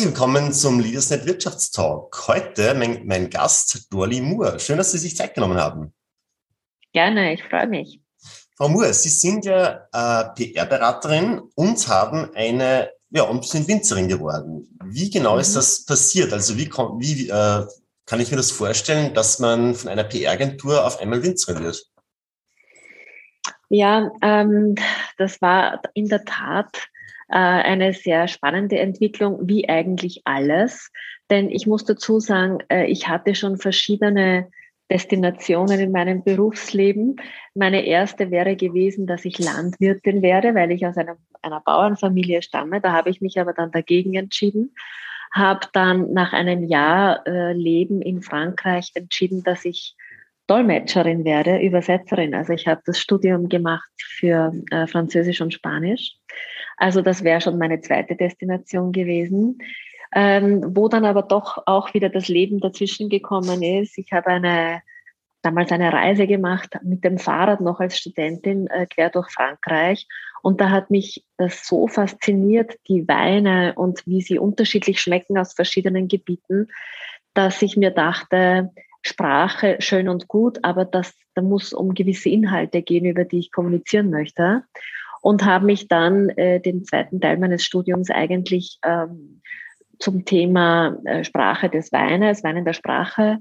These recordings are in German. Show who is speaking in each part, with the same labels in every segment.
Speaker 1: Herzlich willkommen zum Leadersnet Wirtschaftstalk. Heute mein, mein Gast Dorli Moore. Schön, dass Sie sich Zeit genommen haben.
Speaker 2: Gerne, ich freue mich.
Speaker 1: Frau Moore, Sie sind ja äh, PR-Beraterin und haben eine, ja, und sind Winzerin geworden. Wie genau mhm. ist das passiert? Also wie, wie äh, kann ich mir das vorstellen, dass man von einer PR-Agentur auf einmal Winzerin wird?
Speaker 2: Ja, ähm, das war in der Tat eine sehr spannende Entwicklung, wie eigentlich alles. Denn ich muss dazu sagen, äh, ich hatte schon verschiedene Destinationen in meinem Berufsleben. Meine erste wäre gewesen, dass ich Landwirtin werde, weil ich aus einer, einer Bauernfamilie stamme. Da habe ich mich aber dann dagegen entschieden. Habe dann nach einem Jahr äh, Leben in Frankreich entschieden, dass ich Dolmetscherin werde, Übersetzerin. Also ich habe das Studium gemacht für äh, Französisch und Spanisch. Also das wäre schon meine zweite Destination gewesen. Ähm, wo dann aber doch auch wieder das Leben dazwischen gekommen ist. Ich habe eine damals eine Reise gemacht mit dem Fahrrad noch als Studentin äh, quer durch Frankreich. Und da hat mich das so fasziniert, die Weine und wie sie unterschiedlich schmecken aus verschiedenen Gebieten, dass ich mir dachte, Sprache schön und gut, aber das, da muss um gewisse Inhalte gehen, über die ich kommunizieren möchte. Und habe mich dann äh, den zweiten Teil meines Studiums eigentlich ähm, zum Thema äh, Sprache des Weines, Weinen der Sprache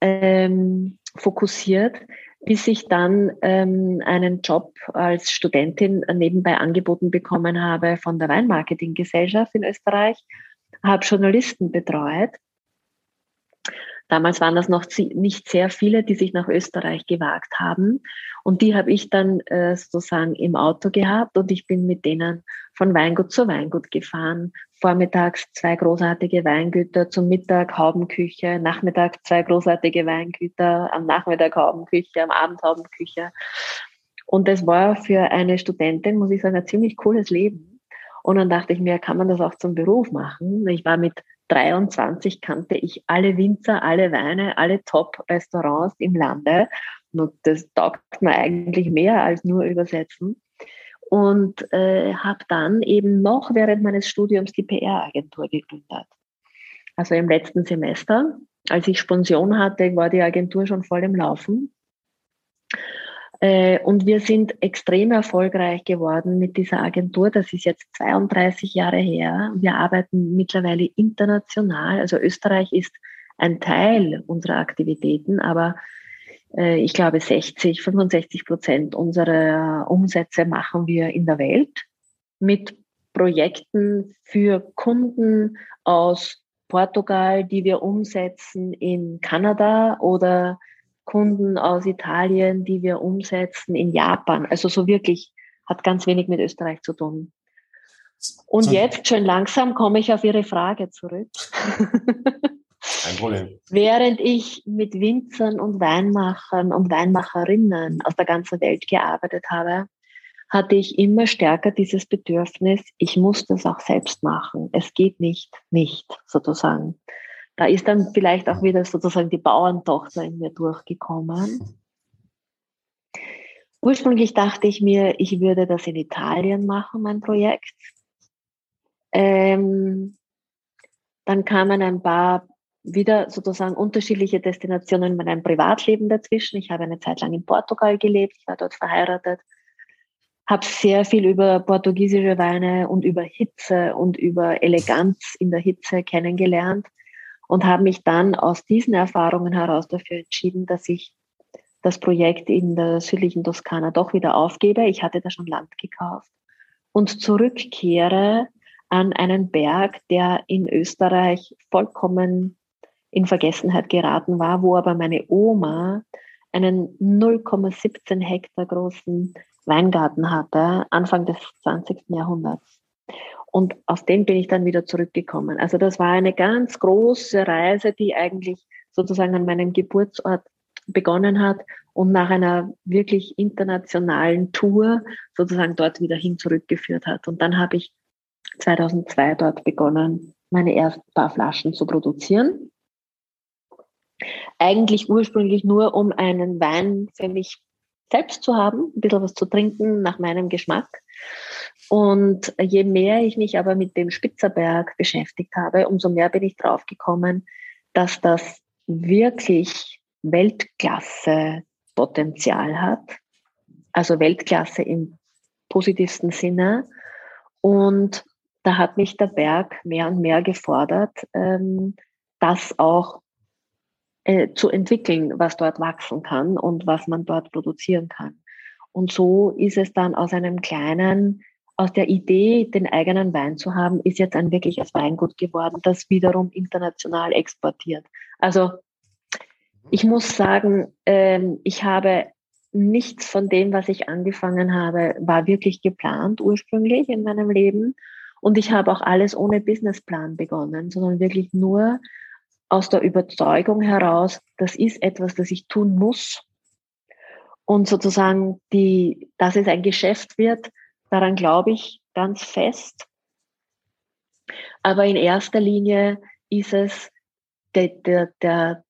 Speaker 2: ähm, fokussiert, bis ich dann ähm, einen Job als Studentin nebenbei angeboten bekommen habe von der Weinmarketinggesellschaft in Österreich, habe Journalisten betreut Damals waren das noch nicht sehr viele, die sich nach Österreich gewagt haben. Und die habe ich dann äh, sozusagen im Auto gehabt und ich bin mit denen von Weingut zu Weingut gefahren. Vormittags zwei großartige Weingüter, zum Mittag Haubenküche, Nachmittag zwei großartige Weingüter, am Nachmittag Haubenküche, am Abend Haubenküche. Und das war für eine Studentin, muss ich sagen, ein ziemlich cooles Leben. Und dann dachte ich mir, kann man das auch zum Beruf machen? Ich war mit 23 kannte ich alle Winzer, alle Weine, alle Top-Restaurants im Lande. Und das taugt mir eigentlich mehr als nur übersetzen. Und äh, habe dann eben noch während meines Studiums die PR-Agentur gegründet. Also im letzten Semester, als ich Sponsion hatte, war die Agentur schon voll im Laufen. Äh, und wir sind extrem erfolgreich geworden mit dieser Agentur. Das ist jetzt 32 Jahre her. Wir arbeiten mittlerweile international. Also Österreich ist ein Teil unserer Aktivitäten, aber äh, ich glaube 60, 65 Prozent unserer Umsätze machen wir in der Welt mit Projekten für Kunden aus Portugal, die wir umsetzen in Kanada oder Kunden aus Italien, die wir umsetzen in Japan. Also so wirklich hat ganz wenig mit Österreich zu tun. Und so. jetzt schön langsam komme ich auf Ihre Frage zurück.
Speaker 1: Kein Problem.
Speaker 2: Während ich mit Winzern und Weinmachern und Weinmacherinnen aus der ganzen Welt gearbeitet habe, hatte ich immer stärker dieses Bedürfnis, ich muss das auch selbst machen. Es geht nicht, nicht sozusagen. Da ist dann vielleicht auch wieder sozusagen die Bauerntochter in mir durchgekommen. Ursprünglich dachte ich mir, ich würde das in Italien machen, mein Projekt. Ähm, dann kamen ein paar wieder sozusagen unterschiedliche Destinationen in meinem Privatleben dazwischen. Ich habe eine Zeit lang in Portugal gelebt, ich war dort verheiratet, habe sehr viel über portugiesische Weine und über Hitze und über Eleganz in der Hitze kennengelernt und habe mich dann aus diesen Erfahrungen heraus dafür entschieden, dass ich das Projekt in der südlichen Toskana doch wieder aufgebe. Ich hatte da schon Land gekauft und zurückkehre an einen Berg, der in Österreich vollkommen in Vergessenheit geraten war, wo aber meine Oma einen 0,17 Hektar großen Weingarten hatte, Anfang des 20. Jahrhunderts. Und auf den bin ich dann wieder zurückgekommen. Also das war eine ganz große Reise, die eigentlich sozusagen an meinem Geburtsort begonnen hat und nach einer wirklich internationalen Tour sozusagen dort wieder hin zurückgeführt hat. Und dann habe ich 2002 dort begonnen, meine ersten paar Flaschen zu produzieren. Eigentlich ursprünglich nur, um einen Wein für mich selbst zu haben, ein bisschen was zu trinken nach meinem Geschmack. Und je mehr ich mich aber mit dem Spitzerberg beschäftigt habe, umso mehr bin ich draufgekommen, dass das wirklich Weltklasse Potenzial hat. Also Weltklasse im positivsten Sinne. Und da hat mich der Berg mehr und mehr gefordert, ähm, das auch äh, zu entwickeln, was dort wachsen kann und was man dort produzieren kann. Und so ist es dann aus einem kleinen, aus der Idee, den eigenen Wein zu haben, ist jetzt ein wirkliches Weingut geworden, das wiederum international exportiert. Also ich muss sagen, ähm, ich habe nichts von dem, was ich angefangen habe, war wirklich geplant ursprünglich in meinem Leben. Und ich habe auch alles ohne Businessplan begonnen, sondern wirklich nur aus der Überzeugung heraus, das ist etwas, das ich tun muss. Und sozusagen, die, dass es ein Geschäft wird, daran glaube ich ganz fest. Aber in erster Linie ist es der, der, der,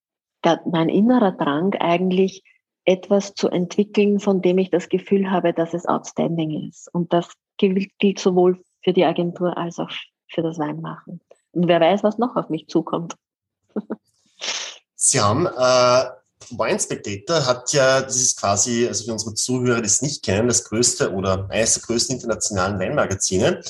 Speaker 2: der, mein innerer Drang eigentlich, etwas zu entwickeln, von dem ich das Gefühl habe, dass es outstanding ist. Und das gilt, sowohl für die Agentur als auch für das Weinmachen. Und wer weiß, was noch auf mich zukommt.
Speaker 1: Sie haben äh, Wine Spectator hat ja, das ist quasi, also für unsere Zuhörer, die es nicht kennen, das größte oder eines der größten internationalen Weinmagazine,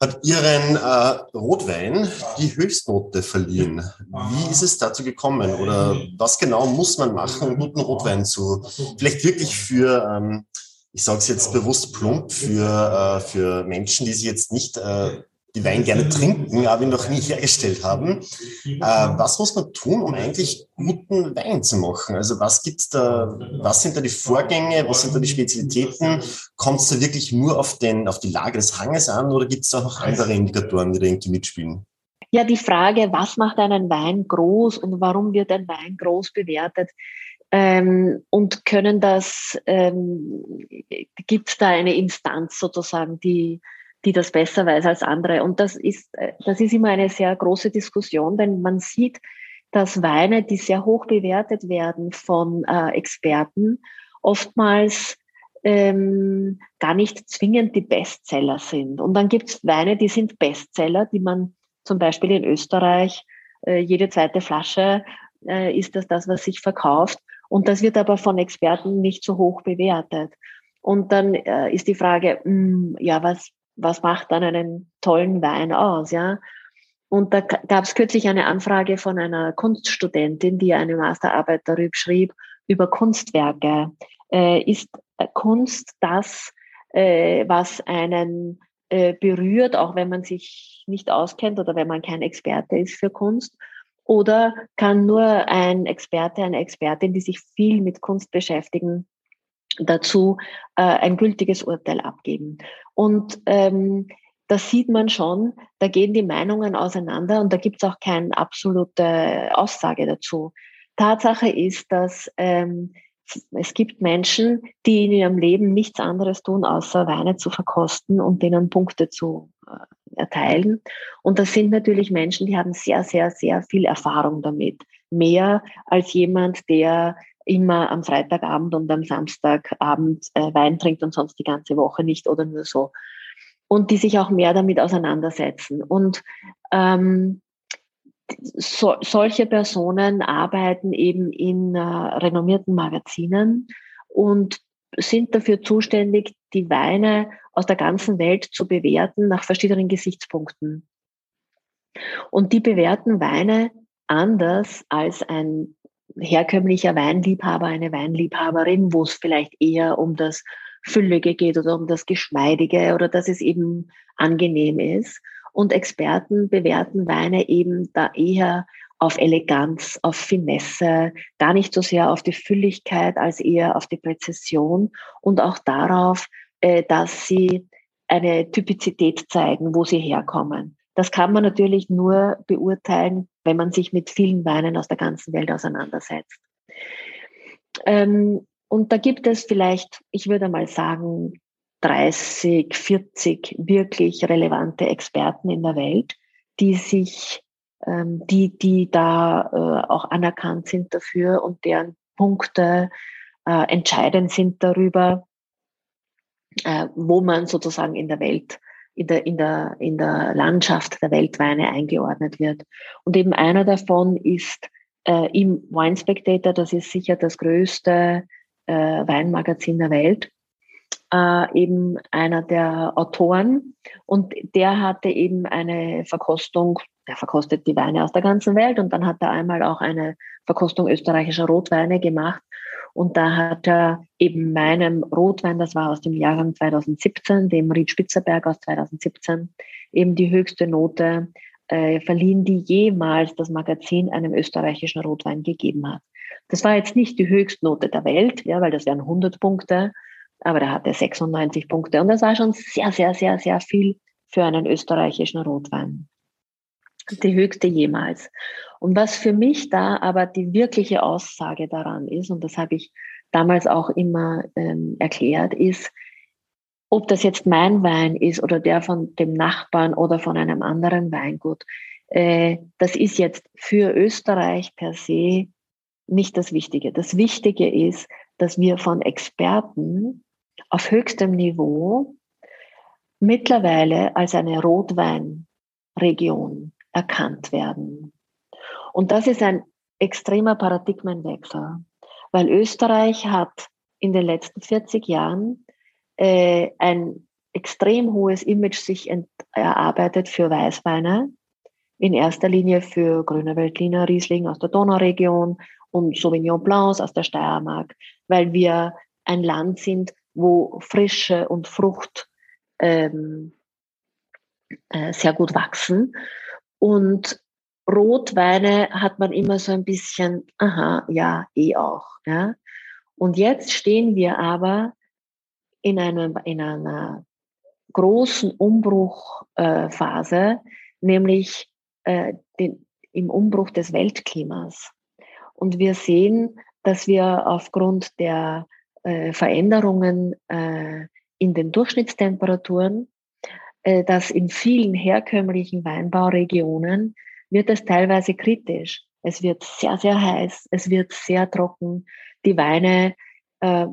Speaker 1: hat ihren äh, Rotwein die Höchstnote verliehen. Wie ist es dazu gekommen oder was genau muss man machen, um guten Rotwein zu, vielleicht wirklich für, ähm, ich sage es jetzt bewusst plump, für, äh, für Menschen, die sich jetzt nicht äh, die Wein gerne trinken, aber ihn noch nie hergestellt haben. Äh, was muss man tun, um eigentlich guten Wein zu machen? Also was gibt's da, was sind da die Vorgänge, was sind da die Spezialitäten? Kommt es da wirklich nur auf, den, auf die Lage des Hanges an oder gibt es auch noch andere Indikatoren, die da irgendwie mitspielen?
Speaker 2: Ja, die Frage, was macht einen Wein groß und warum wird ein Wein groß bewertet? Ähm, und können das, ähm, gibt es da eine Instanz sozusagen, die, die das besser weiß als andere. Und das ist, äh, das ist immer eine sehr große Diskussion, denn man sieht, dass Weine, die sehr hoch bewertet werden von äh, Experten, oftmals ähm, gar nicht zwingend die Bestseller sind. Und dann gibt es Weine, die sind Bestseller, die man zum Beispiel in Österreich, äh, jede zweite Flasche äh, ist das das, was sich verkauft. Und das wird aber von Experten nicht so hoch bewertet. Und dann äh, ist die Frage, mh, hm, ja, was, was macht dann einen tollen Wein aus, ja? Und da gab es kürzlich eine Anfrage von einer Kunststudentin, die eine Masterarbeit darüber schrieb, über Kunstwerke. Äh, ist Kunst das, äh, was einen äh, berührt, auch wenn man sich nicht auskennt oder wenn man kein Experte ist für Kunst? Oder kann nur ein Experte, eine Expertin, die sich viel mit Kunst beschäftigen, dazu äh, ein gültiges Urteil abgeben. Und ähm, das sieht man schon, da gehen die Meinungen auseinander und da gibt es auch keine absolute Aussage dazu. Tatsache ist, dass ähm, es gibt Menschen, die in ihrem Leben nichts anderes tun, außer Weine zu verkosten und denen Punkte zu äh, erteilen. Und das sind natürlich Menschen, die haben sehr, sehr, sehr viel Erfahrung damit. Mehr als jemand, der immer am Freitagabend und am Samstagabend äh, Wein trinkt und sonst die ganze Woche nicht oder nur so. Und die sich auch mehr damit auseinandersetzen. Und ähm, so, solche Personen arbeiten eben in äh, renommierten Magazinen und sind dafür zuständig, die Weine aus der ganzen Welt zu bewerten nach verschiedenen Gesichtspunkten. Und die bewerten Weine anders als ein herkömmlicher Weinliebhaber, eine Weinliebhaberin, wo es vielleicht eher um das Füllige geht oder um das Geschmeidige oder dass es eben angenehm ist. Und Experten bewerten Weine eben da eher auf Eleganz, auf Finesse, gar nicht so sehr auf die Fülligkeit als eher auf die Präzision und auch darauf, äh, dass sie eine Typizität zeigen, wo sie herkommen. Das kann man natürlich nur beurteilen, wenn man sich mit vielen Weinen aus der ganzen Welt auseinandersetzt. Ähm, und da gibt es vielleicht, ich würde mal sagen, 30, 40 wirklich relevante Experten in der Welt, die sich, ähm, die, die da äh, auch anerkannt sind dafür und deren Punkte äh, entscheidend sind darüber, äh, wo man sozusagen in der Welt in der, in der, in der Landschaft der Weltweine eingeordnet wird. Und eben einer davon ist äh, im Wine Spectator, das ist sicher das größte äh, Weinmagazin der Welt, äh, eben einer der Autoren. Und der hatte eben eine Verkostung, der verkostet die Weine aus der ganzen Welt und dann hat er einmal auch eine Verkostung österreichischer Rotweine gemacht. Und da hat er eben meinem Rotwein, das war aus dem Jahrgang 2017, dem Ried Spitzerberg aus 2017, eben die höchste Note äh, verliehen, die jemals das Magazin einem österreichischen Rotwein gegeben hat. Das war jetzt nicht die Höchstnote der Welt, ja, weil das wären 100 Punkte, aber da hatte 96 Punkte und das war schon sehr, sehr, sehr, sehr viel für einen österreichischen Rotwein. Die höchste jemals. Und was für mich da aber die wirkliche Aussage daran ist, und das habe ich damals auch immer ähm, erklärt, ist, ob das jetzt mein Wein ist oder der von dem Nachbarn oder von einem anderen Weingut, äh, das ist jetzt für Österreich per se nicht das Wichtige. Das Wichtige ist, dass wir von Experten auf höchstem Niveau mittlerweile als eine Rotweinregion erkannt werden. Und das ist ein extremer Paradigmenwechsel, weil Österreich hat in den letzten 40 Jahren äh, ein extrem hohes Image sich erarbeitet für Weißweine, in erster Linie für Grüner Veltliner Riesling aus der Donauregion und Sauvignon Blancs aus der Steiermark, weil wir ein Land sind, wo Frische und Frucht ähm, äh, sehr gut wachsen. Und Rotweine hat man immer so ein bisschen, aha, ja, eh auch. Ja. Und jetzt stehen wir aber in, einem, in einer großen Umbruchphase, äh, nämlich äh, den, im Umbruch des Weltklimas. Und wir sehen, dass wir aufgrund der äh, Veränderungen äh, in den Durchschnittstemperaturen, äh, dass in vielen herkömmlichen Weinbauregionen wird es teilweise kritisch. Es wird sehr, sehr heiß, es wird sehr trocken. Die Weine, äh,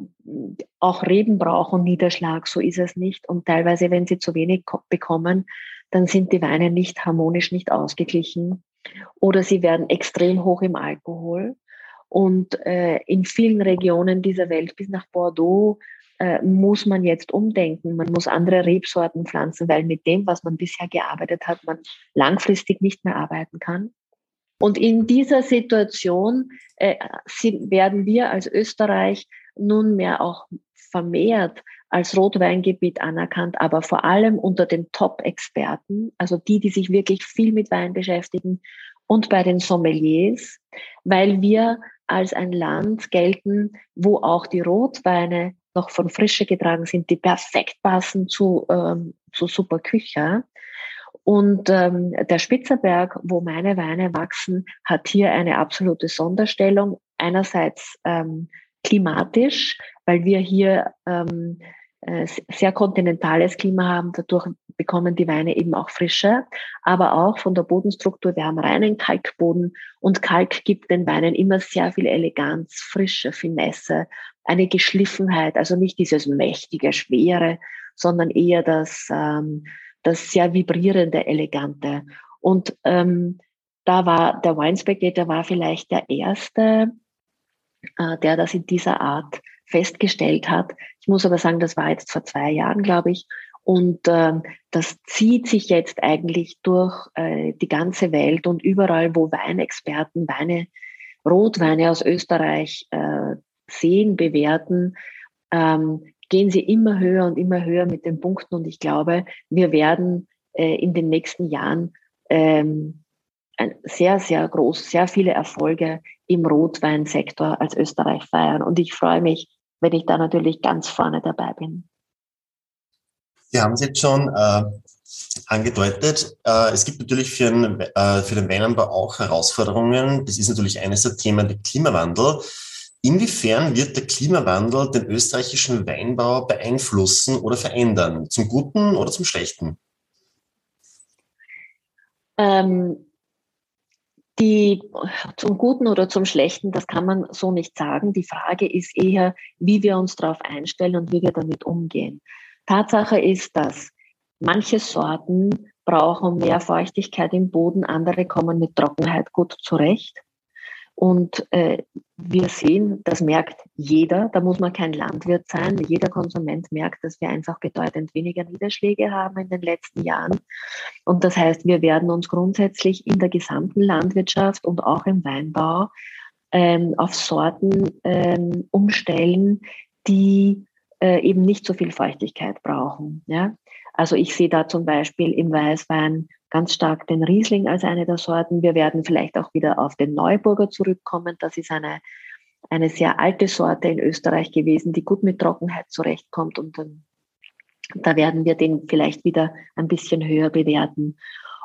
Speaker 2: auch Reben brauchen Niederschlag, so ist es nicht. Und teilweise, wenn sie zu wenig bekommen, dann sind die Weine nicht harmonisch, nicht ausgeglichen. Oder sie werden extrem hoch im Alkohol. Und äh, in vielen Regionen dieser Welt, bis nach Bordeaux, äh, muss man jetzt umdenken. Man muss andere Rebsorten pflanzen, weil mit dem, was man bisher gearbeitet hat, man langfristig nicht mehr arbeiten kann. Und in dieser Situation äh, werden wir als Österreich nunmehr auch vermehrt als Rotweingebiet anerkannt, aber vor allem unter den Top-Experten, also die, die sich wirklich viel mit Wein beschäftigen und bei den Sommeliers, weil wir als ein Land gelten, wo auch die Rotweine noch von Frische getragen sind, die perfekt passen zu, ähm, zu super Küche. Und ähm, der Spitzerberg, wo meine Weine wachsen, hat hier eine absolute Sonderstellung. Einerseits ähm, klimatisch, weil wir hier ähm, äh, sehr kontinentales Klima haben. Dadurch bekommen die Weine eben auch Frische, aber auch von der Bodenstruktur. Wir haben reinen Kalkboden und Kalk gibt den Weinen immer sehr viel Eleganz, Frische, Finesse, eine Geschliffenheit, also nicht dieses mächtige, schwere, sondern eher das, ähm, das sehr vibrierende, elegante. Und ähm, da war der Wine Spectator war vielleicht der erste, äh, der das in dieser Art festgestellt hat. Ich muss aber sagen, das war jetzt vor zwei Jahren, glaube ich. Und ähm, das zieht sich jetzt eigentlich durch äh, die ganze Welt und überall, wo Weinexperten Weine, Rotweine aus Österreich äh, sehen, bewerten, ähm, gehen sie immer höher und immer höher mit den Punkten. Und ich glaube, wir werden äh, in den nächsten Jahren ähm, ein sehr, sehr groß, sehr viele Erfolge im Rotweinsektor als Österreich feiern. Und ich freue mich, wenn ich da natürlich ganz vorne dabei bin.
Speaker 1: Wir haben es jetzt schon äh, angedeutet. Äh, es gibt natürlich für den, äh, für den Weinanbau auch Herausforderungen. Das ist natürlich eines der Themen der Klimawandel. Inwiefern wird der Klimawandel den österreichischen Weinbau beeinflussen oder verändern? Zum Guten oder zum Schlechten?
Speaker 2: Ähm, die, zum Guten oder zum Schlechten, das kann man so nicht sagen. Die Frage ist eher, wie wir uns darauf einstellen und wie wir damit umgehen. Tatsache ist, dass manche Sorten brauchen mehr Feuchtigkeit im Boden, andere kommen mit Trockenheit gut zurecht. Und äh, wir sehen, das merkt jeder, da muss man kein Landwirt sein, jeder Konsument merkt, dass wir einfach bedeutend weniger Niederschläge haben in den letzten Jahren. Und das heißt, wir werden uns grundsätzlich in der gesamten Landwirtschaft und auch im Weinbau ähm, auf Sorten ähm, umstellen, die äh, eben nicht so viel Feuchtigkeit brauchen. Ja? Also ich sehe da zum Beispiel im Weißwein ganz stark den Riesling als eine der Sorten. Wir werden vielleicht auch wieder auf den Neuburger zurückkommen. Das ist eine, eine sehr alte Sorte in Österreich gewesen, die gut mit Trockenheit zurechtkommt und dann, da werden wir den vielleicht wieder ein bisschen höher bewerten.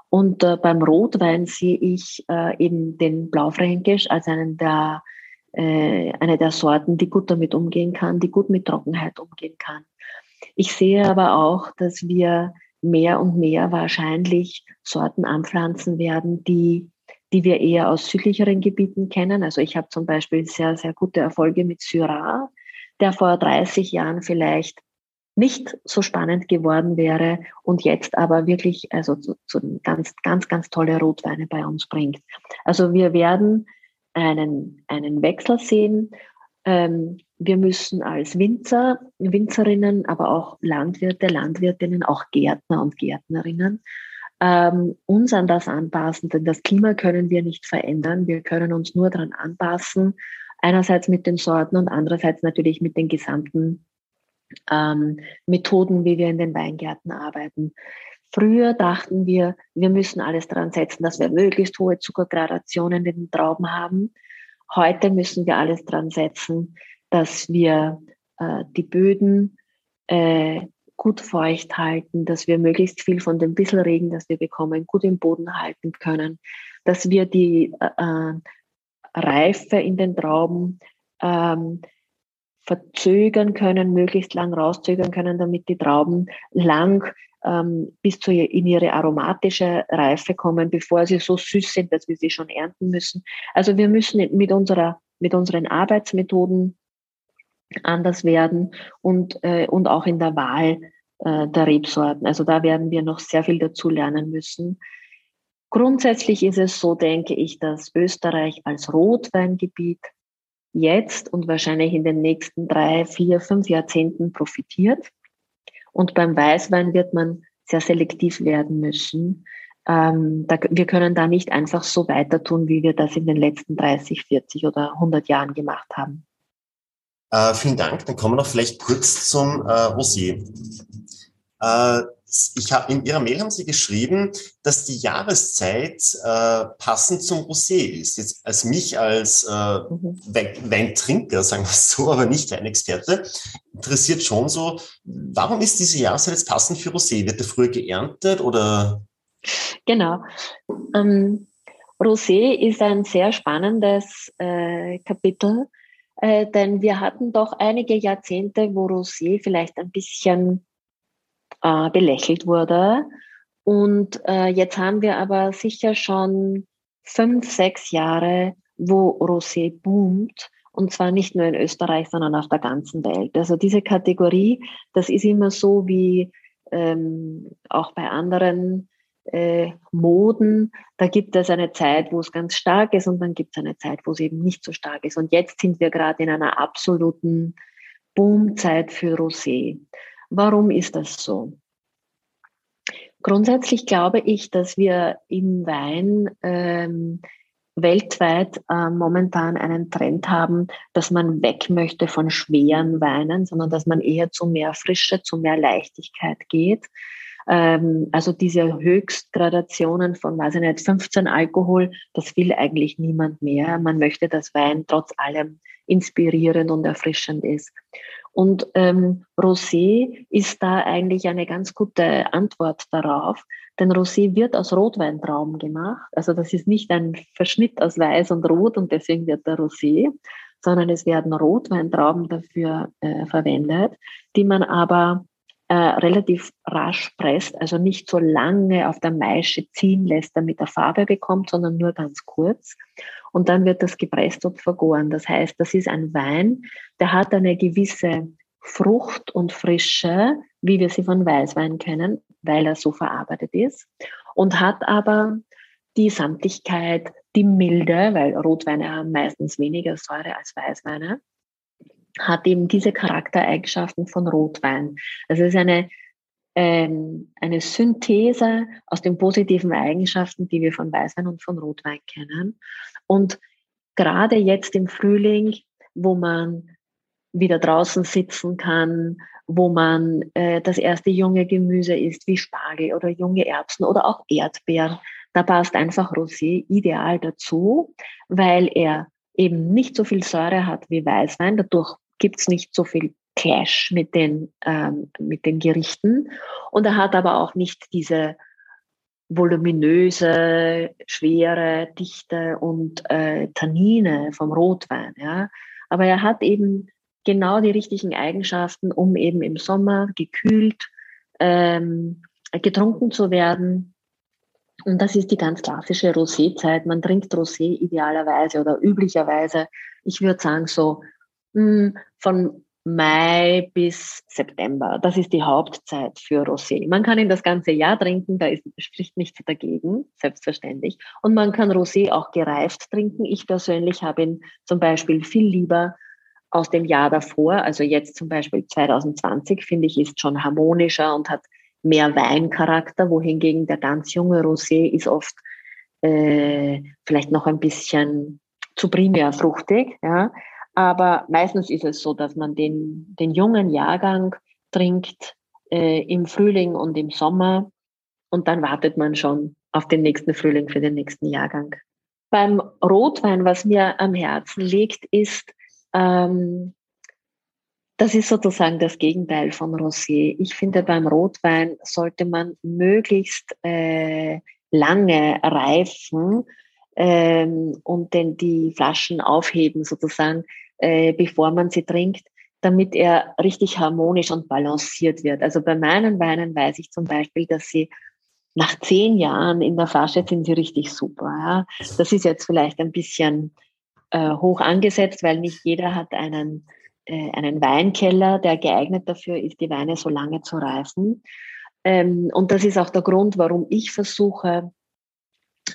Speaker 2: Und äh, beim Rotwein sehe ich äh, eben den Blaufränkisch als einen der, äh, eine der Sorten, die gut damit umgehen kann, die gut mit Trockenheit umgehen kann. Ich sehe aber auch, dass wir mehr und mehr wahrscheinlich Sorten anpflanzen werden, die, die wir eher aus südlicheren Gebieten kennen. Also ich habe zum Beispiel sehr, sehr gute Erfolge mit Syrah, der vor 30 Jahren vielleicht nicht so spannend geworden wäre und jetzt aber wirklich also zu, zu ganz, ganz, ganz tolle Rotweine bei uns bringt. Also wir werden einen, einen Wechsel sehen. Ähm, wir müssen als Winzer, Winzerinnen, aber auch Landwirte, Landwirtinnen, auch Gärtner und Gärtnerinnen ähm, uns an das anpassen, denn das Klima können wir nicht verändern. Wir können uns nur daran anpassen, einerseits mit den Sorten und andererseits natürlich mit den gesamten ähm, Methoden, wie wir in den Weingärten arbeiten. Früher dachten wir, wir müssen alles daran setzen, dass wir möglichst hohe Zuckergradationen in den Trauben haben. Heute müssen wir alles daran setzen, dass wir äh, die Böden äh, gut feucht halten, dass wir möglichst viel von dem bisschen Regen, das wir bekommen, gut im Boden halten können, dass wir die äh, äh Reife in den Trauben ähm, verzögern können, möglichst lang rauszögern können, damit die Trauben lang ähm, bis zu in ihre aromatische Reife kommen, bevor sie so süß sind, dass wir sie schon ernten müssen. Also wir müssen mit unserer mit unseren Arbeitsmethoden anders werden und äh, und auch in der Wahl äh, der Rebsorten. Also da werden wir noch sehr viel dazu lernen müssen. Grundsätzlich ist es so, denke ich, dass Österreich als Rotweingebiet jetzt und wahrscheinlich in den nächsten drei, vier, fünf Jahrzehnten profitiert. Und beim Weißwein wird man sehr selektiv werden müssen. Ähm, da, wir können da nicht einfach so weiter tun, wie wir das in den letzten 30, 40 oder 100 Jahren gemacht haben.
Speaker 1: Äh, vielen Dank. Dann kommen wir noch vielleicht kurz zum äh, Rosé. Äh, ich habe in Ihrer Mail haben Sie geschrieben, dass die Jahreszeit äh, passend zum Rosé ist. Jetzt als mich als äh, mhm. Weintrinker, sagen wir es so, aber nicht Weinexperte, interessiert schon so, warum ist diese Jahreszeit jetzt passend für Rosé? Wird der früher geerntet oder?
Speaker 2: Genau. Ähm, Rosé ist ein sehr spannendes äh, Kapitel, äh, denn wir hatten doch einige Jahrzehnte, wo Rosé vielleicht ein bisschen äh, belächelt wurde. Und äh, jetzt haben wir aber sicher schon fünf, sechs Jahre, wo Rosé boomt. Und zwar nicht nur in Österreich, sondern auf der ganzen Welt. Also diese Kategorie, das ist immer so wie ähm, auch bei anderen äh, Moden. Da gibt es eine Zeit, wo es ganz stark ist und dann gibt es eine Zeit, wo es eben nicht so stark ist. Und jetzt sind wir gerade in einer absoluten Boomzeit für Rosé. Warum ist das so? Grundsätzlich glaube ich, dass wir im Wein ähm, weltweit äh, momentan einen Trend haben, dass man weg möchte von schweren Weinen, sondern dass man eher zu mehr Frische, zu mehr Leichtigkeit geht. Ähm, also diese Höchstgradationen von, weiß ich nicht, 15 Alkohol, das will eigentlich niemand mehr. Man möchte, dass Wein trotz allem inspirierend und erfrischend ist. Und ähm, Rosé ist da eigentlich eine ganz gute Antwort darauf, denn Rosé wird aus Rotweintrauben gemacht. Also das ist nicht ein Verschnitt aus Weiß und Rot und deswegen wird der Rosé, sondern es werden Rotweintrauben dafür äh, verwendet, die man aber äh, relativ rasch presst, also nicht so lange auf der Maische ziehen lässt, damit er Farbe bekommt, sondern nur ganz kurz. Und dann wird das gepresst und vergoren. Das heißt, das ist ein Wein, der hat eine gewisse Frucht und Frische, wie wir sie von Weißwein kennen, weil er so verarbeitet ist. Und hat aber die Samtigkeit, die Milde, weil Rotweine haben meistens weniger Säure als Weißweine, hat eben diese Charaktereigenschaften von Rotwein. Also es ist eine, ähm, eine Synthese aus den positiven Eigenschaften, die wir von Weißwein und von Rotwein kennen. Und gerade jetzt im Frühling, wo man wieder draußen sitzen kann, wo man äh, das erste junge Gemüse isst, wie Spargel oder junge Erbsen oder auch Erdbeeren, da passt einfach Rosé ideal dazu, weil er eben nicht so viel Säure hat wie Weißwein. Dadurch gibt es nicht so viel Clash mit den, ähm, mit den Gerichten. Und er hat aber auch nicht diese voluminöse, schwere Dichte und äh, Tannine vom Rotwein. Ja. Aber er hat eben genau die richtigen Eigenschaften, um eben im Sommer gekühlt ähm, getrunken zu werden. Und das ist die ganz klassische Rosé-Zeit. Man trinkt Rosé idealerweise oder üblicherweise, ich würde sagen so hm, von Mai bis September. Das ist die Hauptzeit für Rosé. Man kann ihn das ganze Jahr trinken, da ist, spricht nichts dagegen, selbstverständlich. Und man kann Rosé auch gereift trinken. Ich persönlich habe ihn zum Beispiel viel lieber aus dem Jahr davor, also jetzt zum Beispiel 2020, finde ich, ist schon harmonischer und hat mehr Weincharakter, wohingegen der ganz junge Rosé ist oft äh, vielleicht noch ein bisschen zu primär fruchtig, ja. Aber meistens ist es so, dass man den, den jungen Jahrgang trinkt äh, im Frühling und im Sommer und dann wartet man schon auf den nächsten Frühling für den nächsten Jahrgang. Beim Rotwein, was mir am Herzen liegt, ist, ähm, das ist sozusagen das Gegenteil von Rosé. Ich finde, beim Rotwein sollte man möglichst äh, lange reifen ähm, und denn die Flaschen aufheben sozusagen, äh, bevor man sie trinkt, damit er richtig harmonisch und balanciert wird. Also bei meinen Weinen weiß ich zum Beispiel, dass sie nach zehn Jahren in der Flasche sind sie richtig super. Ja. Das ist jetzt vielleicht ein bisschen äh, hoch angesetzt, weil nicht jeder hat einen, einen Weinkeller, der geeignet dafür ist, die Weine so lange zu reifen. Ähm, und das ist auch der Grund, warum ich versuche,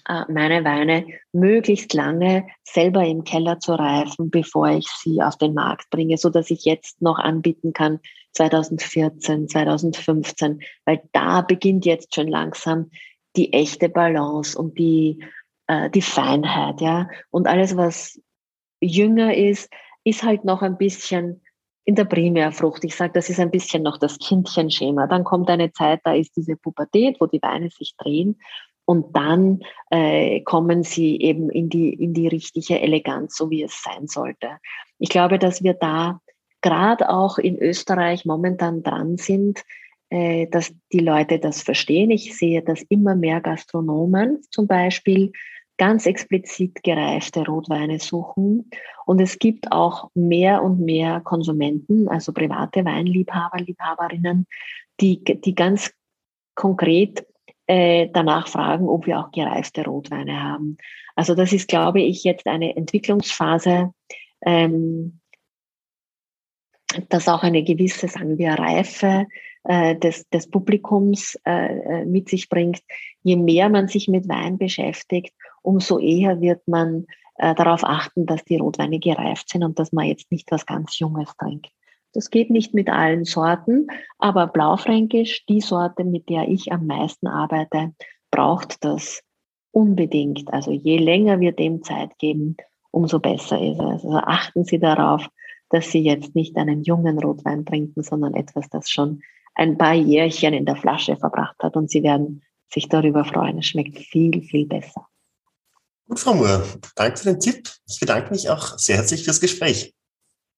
Speaker 2: äh, meine Weine möglichst lange selber im Keller zu reifen, bevor ich sie auf den Markt bringe, so dass ich jetzt noch anbieten kann 2014, 2015, weil da beginnt jetzt schon langsam die echte Balance und die, äh, die Feinheit, ja. Und alles, was jünger ist, ist halt noch ein bisschen in der Primärfrucht. Ich sage, das ist ein bisschen noch das Kindchenschema. Dann kommt eine Zeit, da ist diese Pubertät, wo die Weine sich drehen und dann äh, kommen sie eben in die, in die richtige Eleganz, so wie es sein sollte. Ich glaube, dass wir da gerade auch in Österreich momentan dran sind, äh, dass die Leute das verstehen. Ich sehe, dass immer mehr Gastronomen zum Beispiel ganz explizit gereifte Rotweine suchen. Und es gibt auch mehr und mehr Konsumenten, also private Weinliebhaber, Liebhaberinnen, die, die ganz konkret äh, danach fragen, ob wir auch gereifte Rotweine haben. Also das ist, glaube ich, jetzt eine Entwicklungsphase, ähm, dass auch eine gewisse, sagen wir, Reife äh, des, des Publikums äh, äh, mit sich bringt. Je mehr man sich mit Wein beschäftigt, umso eher wird man äh, darauf achten, dass die Rotweine gereift sind und dass man jetzt nicht was ganz Junges trinkt. Das geht nicht mit allen Sorten, aber Blaufränkisch, die Sorte, mit der ich am meisten arbeite, braucht das unbedingt. Also je länger wir dem Zeit geben, umso besser ist es. Also achten Sie darauf, dass Sie jetzt nicht einen jungen Rotwein trinken, sondern etwas, das schon ein paar Jährchen in der Flasche verbracht hat und Sie werden sich darüber freuen. Es schmeckt viel, viel besser.
Speaker 1: Gut, Frau Moore, danke für den Tipp. Ich bedanke mich auch sehr herzlich fürs Gespräch.